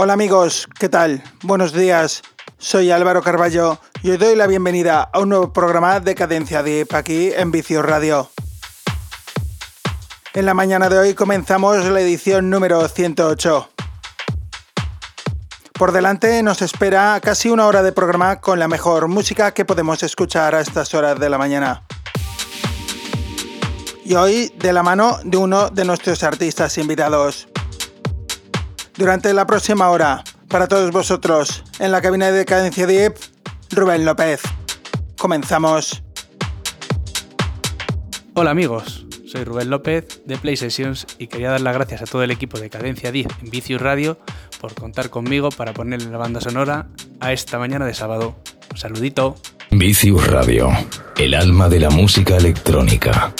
Hola amigos, ¿qué tal? Buenos días, soy Álvaro Carballo y os doy la bienvenida a un nuevo programa de Cadencia Deep aquí en Vicio Radio. En la mañana de hoy comenzamos la edición número 108. Por delante nos espera casi una hora de programa con la mejor música que podemos escuchar a estas horas de la mañana. Y hoy de la mano de uno de nuestros artistas invitados. Durante la próxima hora, para todos vosotros, en la cabina de Cadencia Deep, Rubén López. Comenzamos. Hola amigos, soy Rubén López de Play Sessions y quería dar las gracias a todo el equipo de Cadencia Deep en Vicius Radio por contar conmigo para ponerle la banda sonora a esta mañana de sábado. Un saludito. Vicius Radio, el alma de la música electrónica.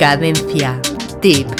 Cadencia. Tip.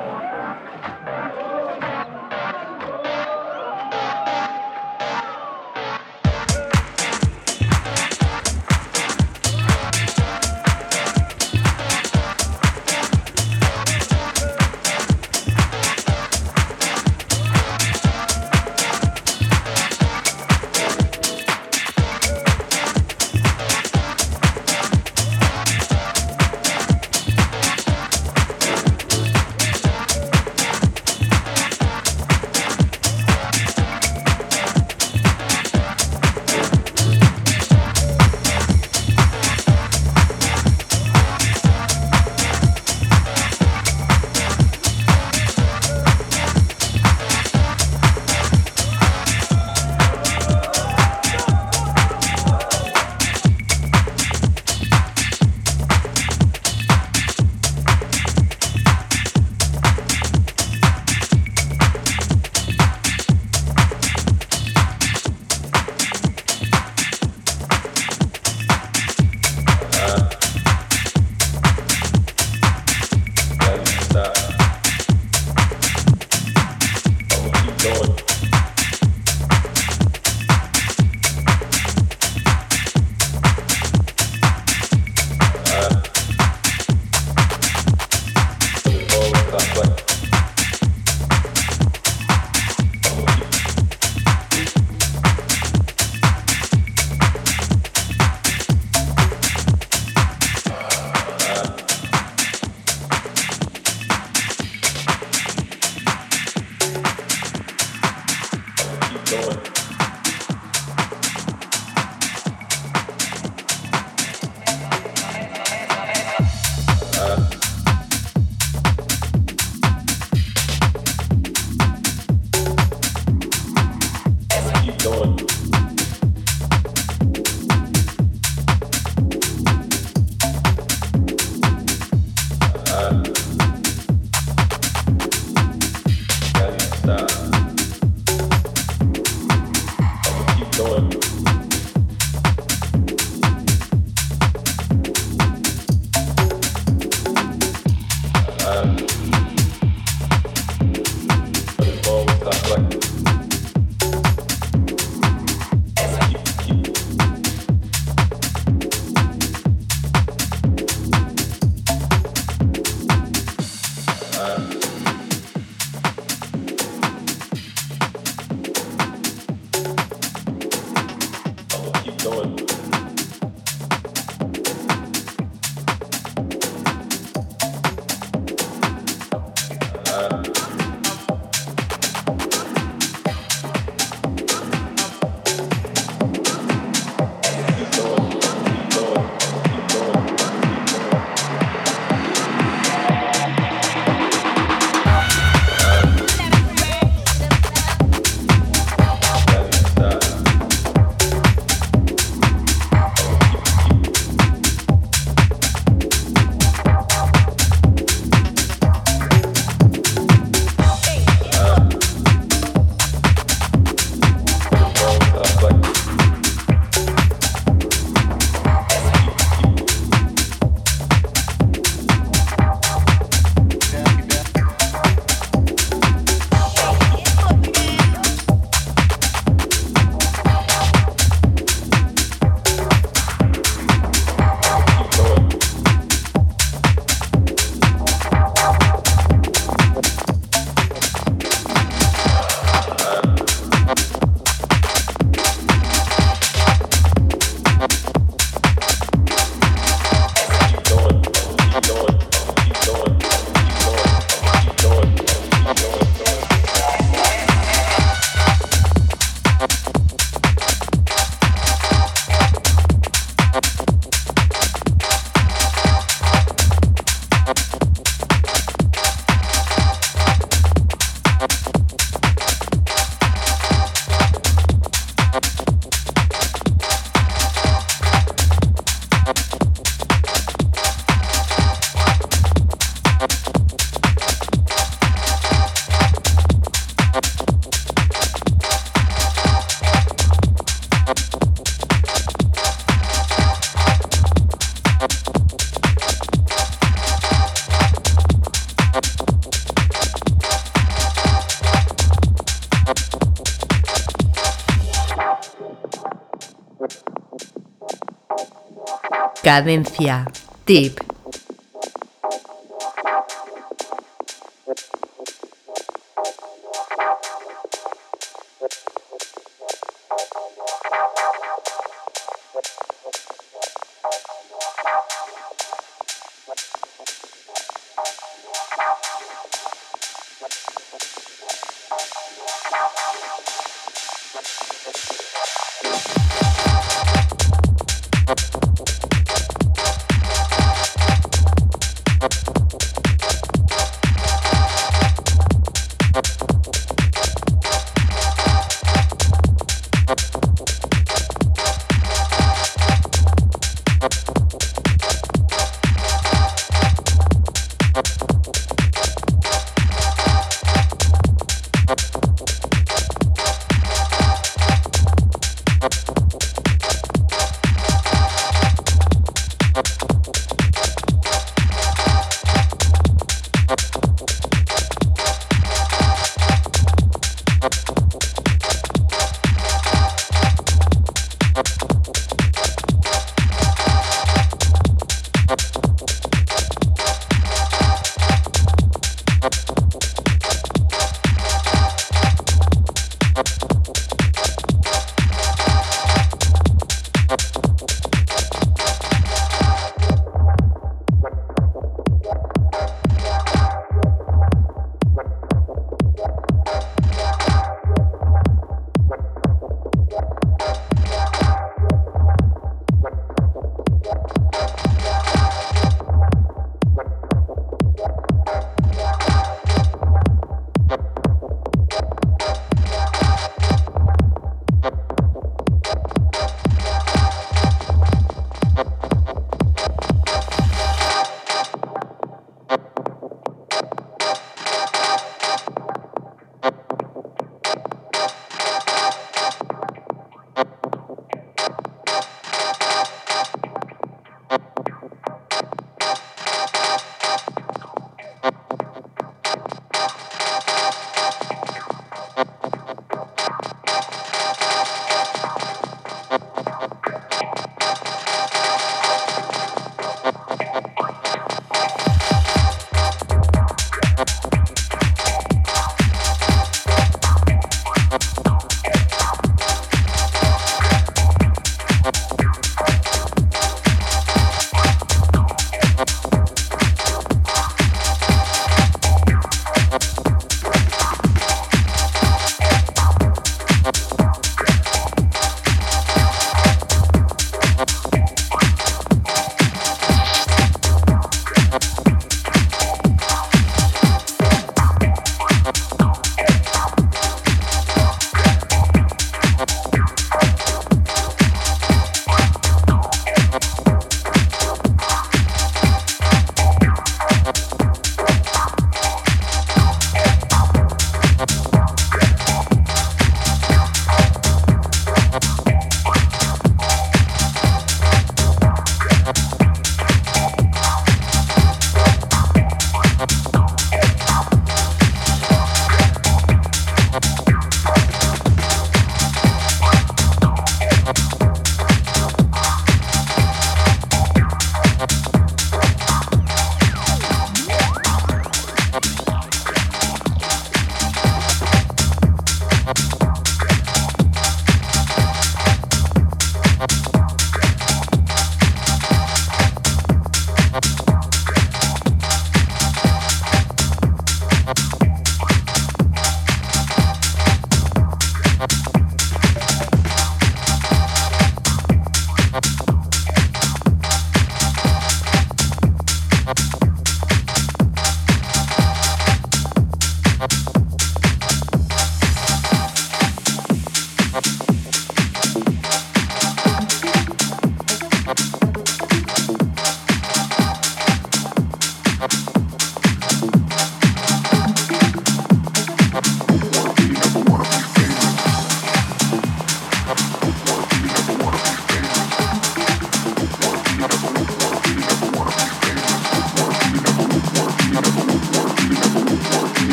Cadencia. Tip.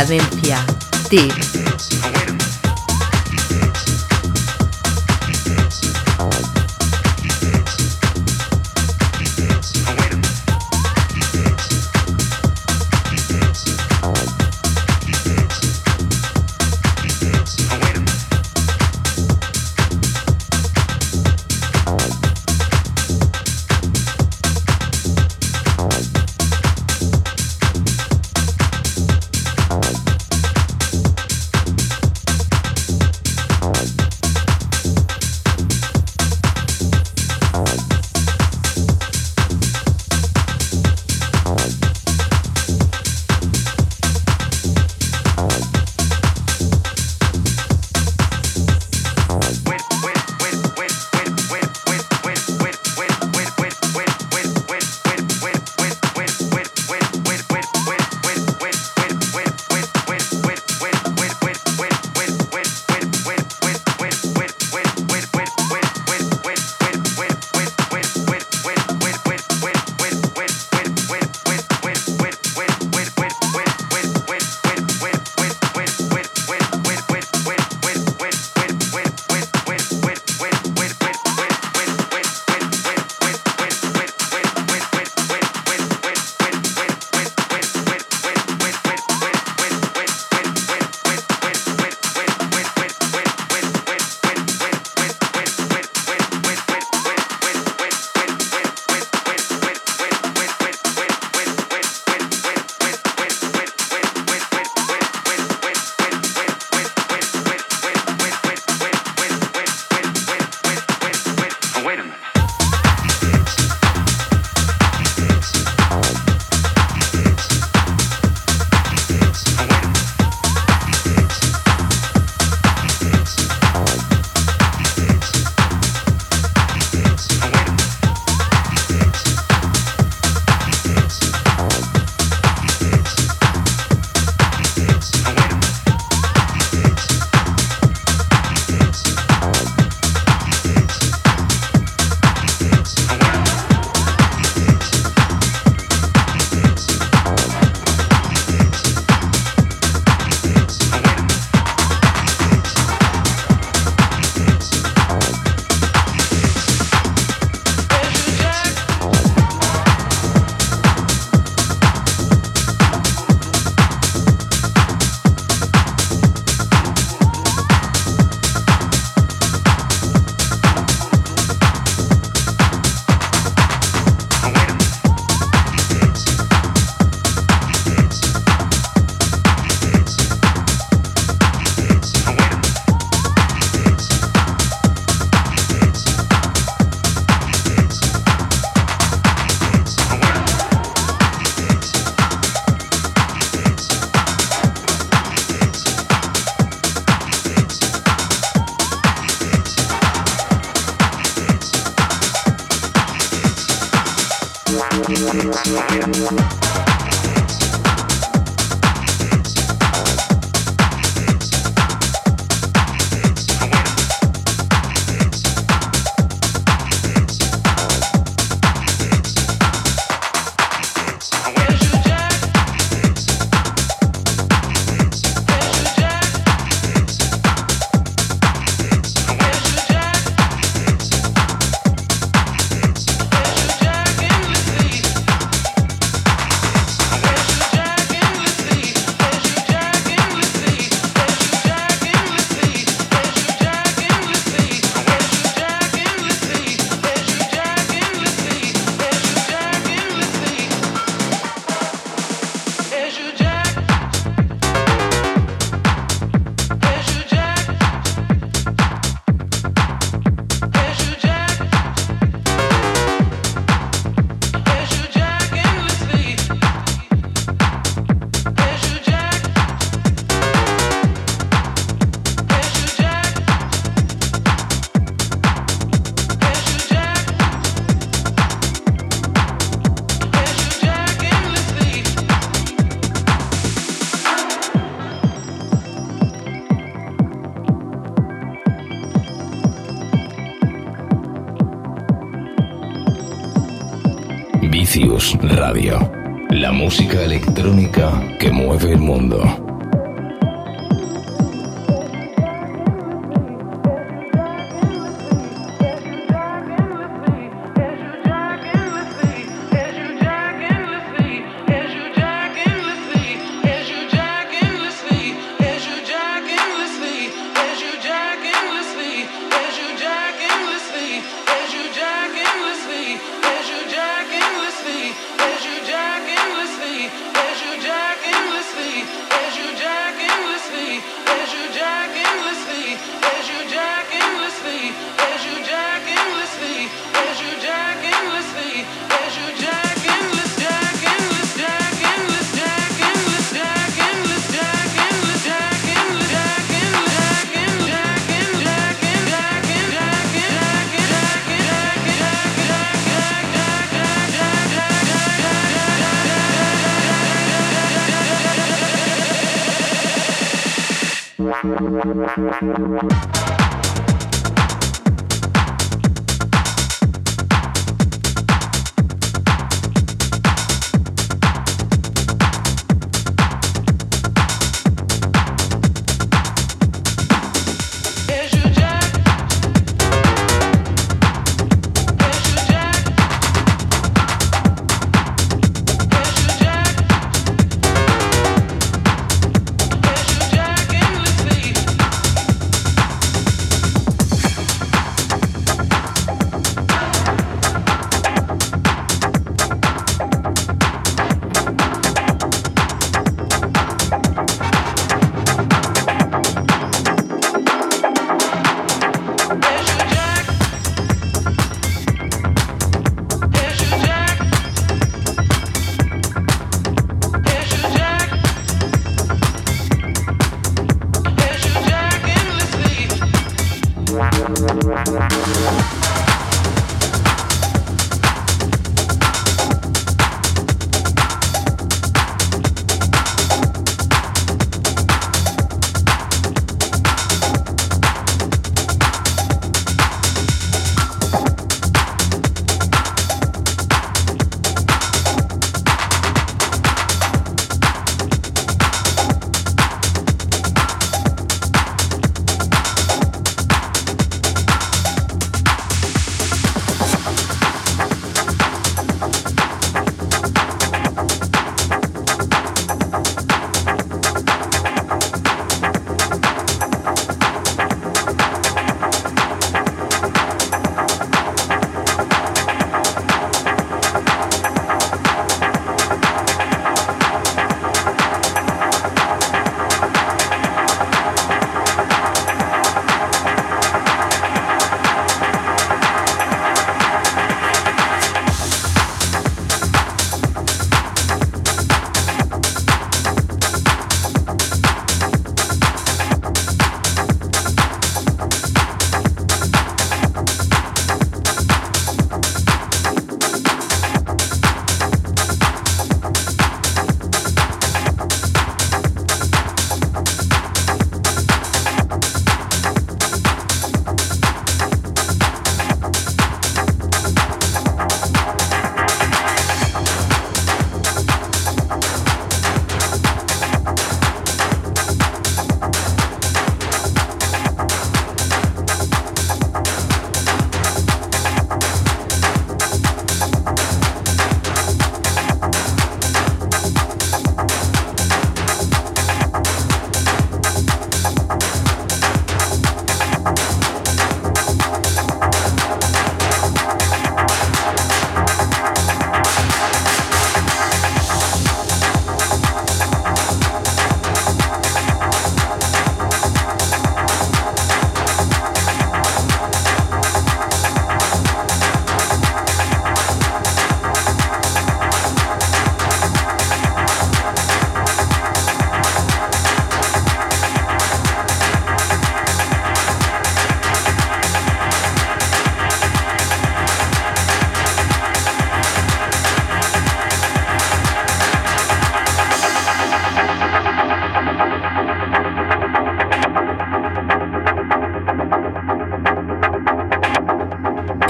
Cadencia. It's fire.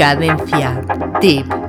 Cadencia. Tip.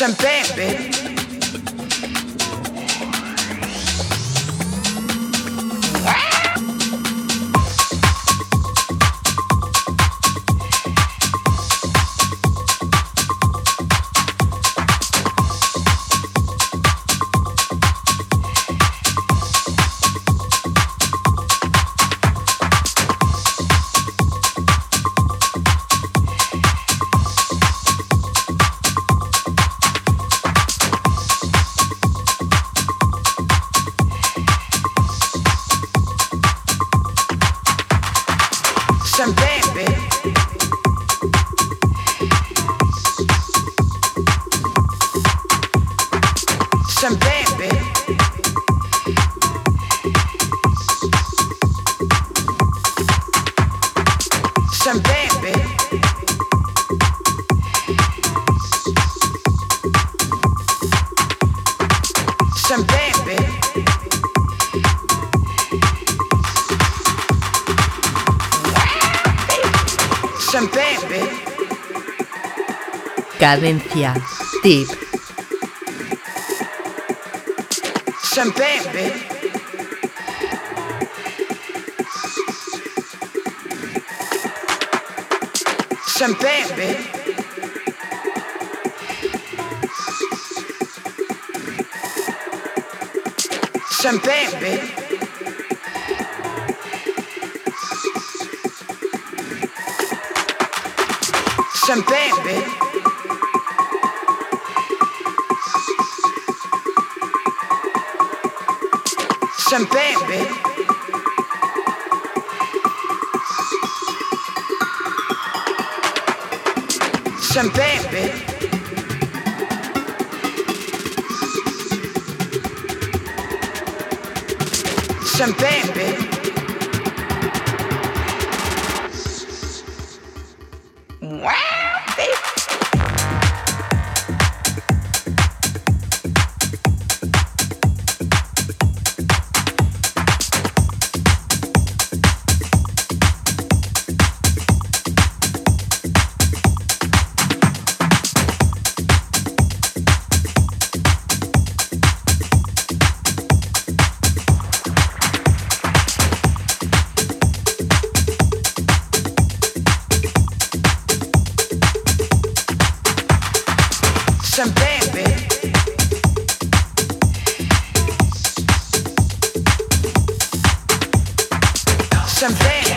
champagne, baby. Cadencia. Tip. Champagne, Champagne, champagne, bitch. Champagne, bitch. Champagne, bitch. Champagne, bitch. Champagne,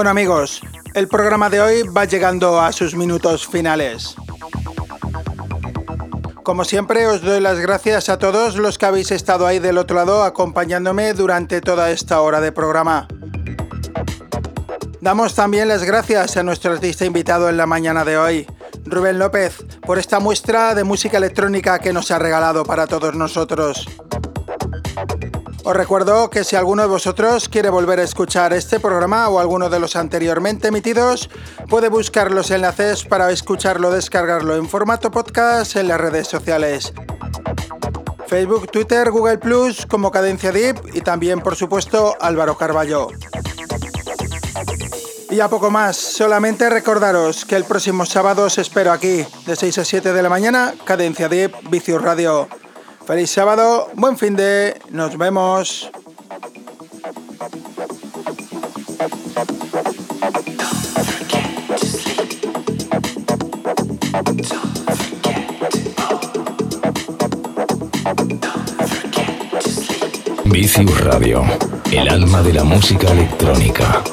Bueno amigos, el programa de hoy va llegando a sus minutos finales. Como siempre os doy las gracias a todos los que habéis estado ahí del otro lado acompañándome durante toda esta hora de programa. Damos también las gracias a nuestro artista invitado en la mañana de hoy, Rubén López, por esta muestra de música electrónica que nos ha regalado para todos nosotros. Os recuerdo que si alguno de vosotros quiere volver a escuchar este programa o alguno de los anteriormente emitidos, puede buscar los enlaces para escucharlo descargarlo en formato podcast en las redes sociales. Facebook, Twitter, Google Plus como Cadencia Deep y también por supuesto Álvaro Carballo. Y a poco más, solamente recordaros que el próximo sábado os espero aquí, de 6 a 7 de la mañana, Cadencia Deep, Vicius Radio. Feliz sábado, buen fin de, nos vemos. Vicius Radio, el alma de la música electrónica.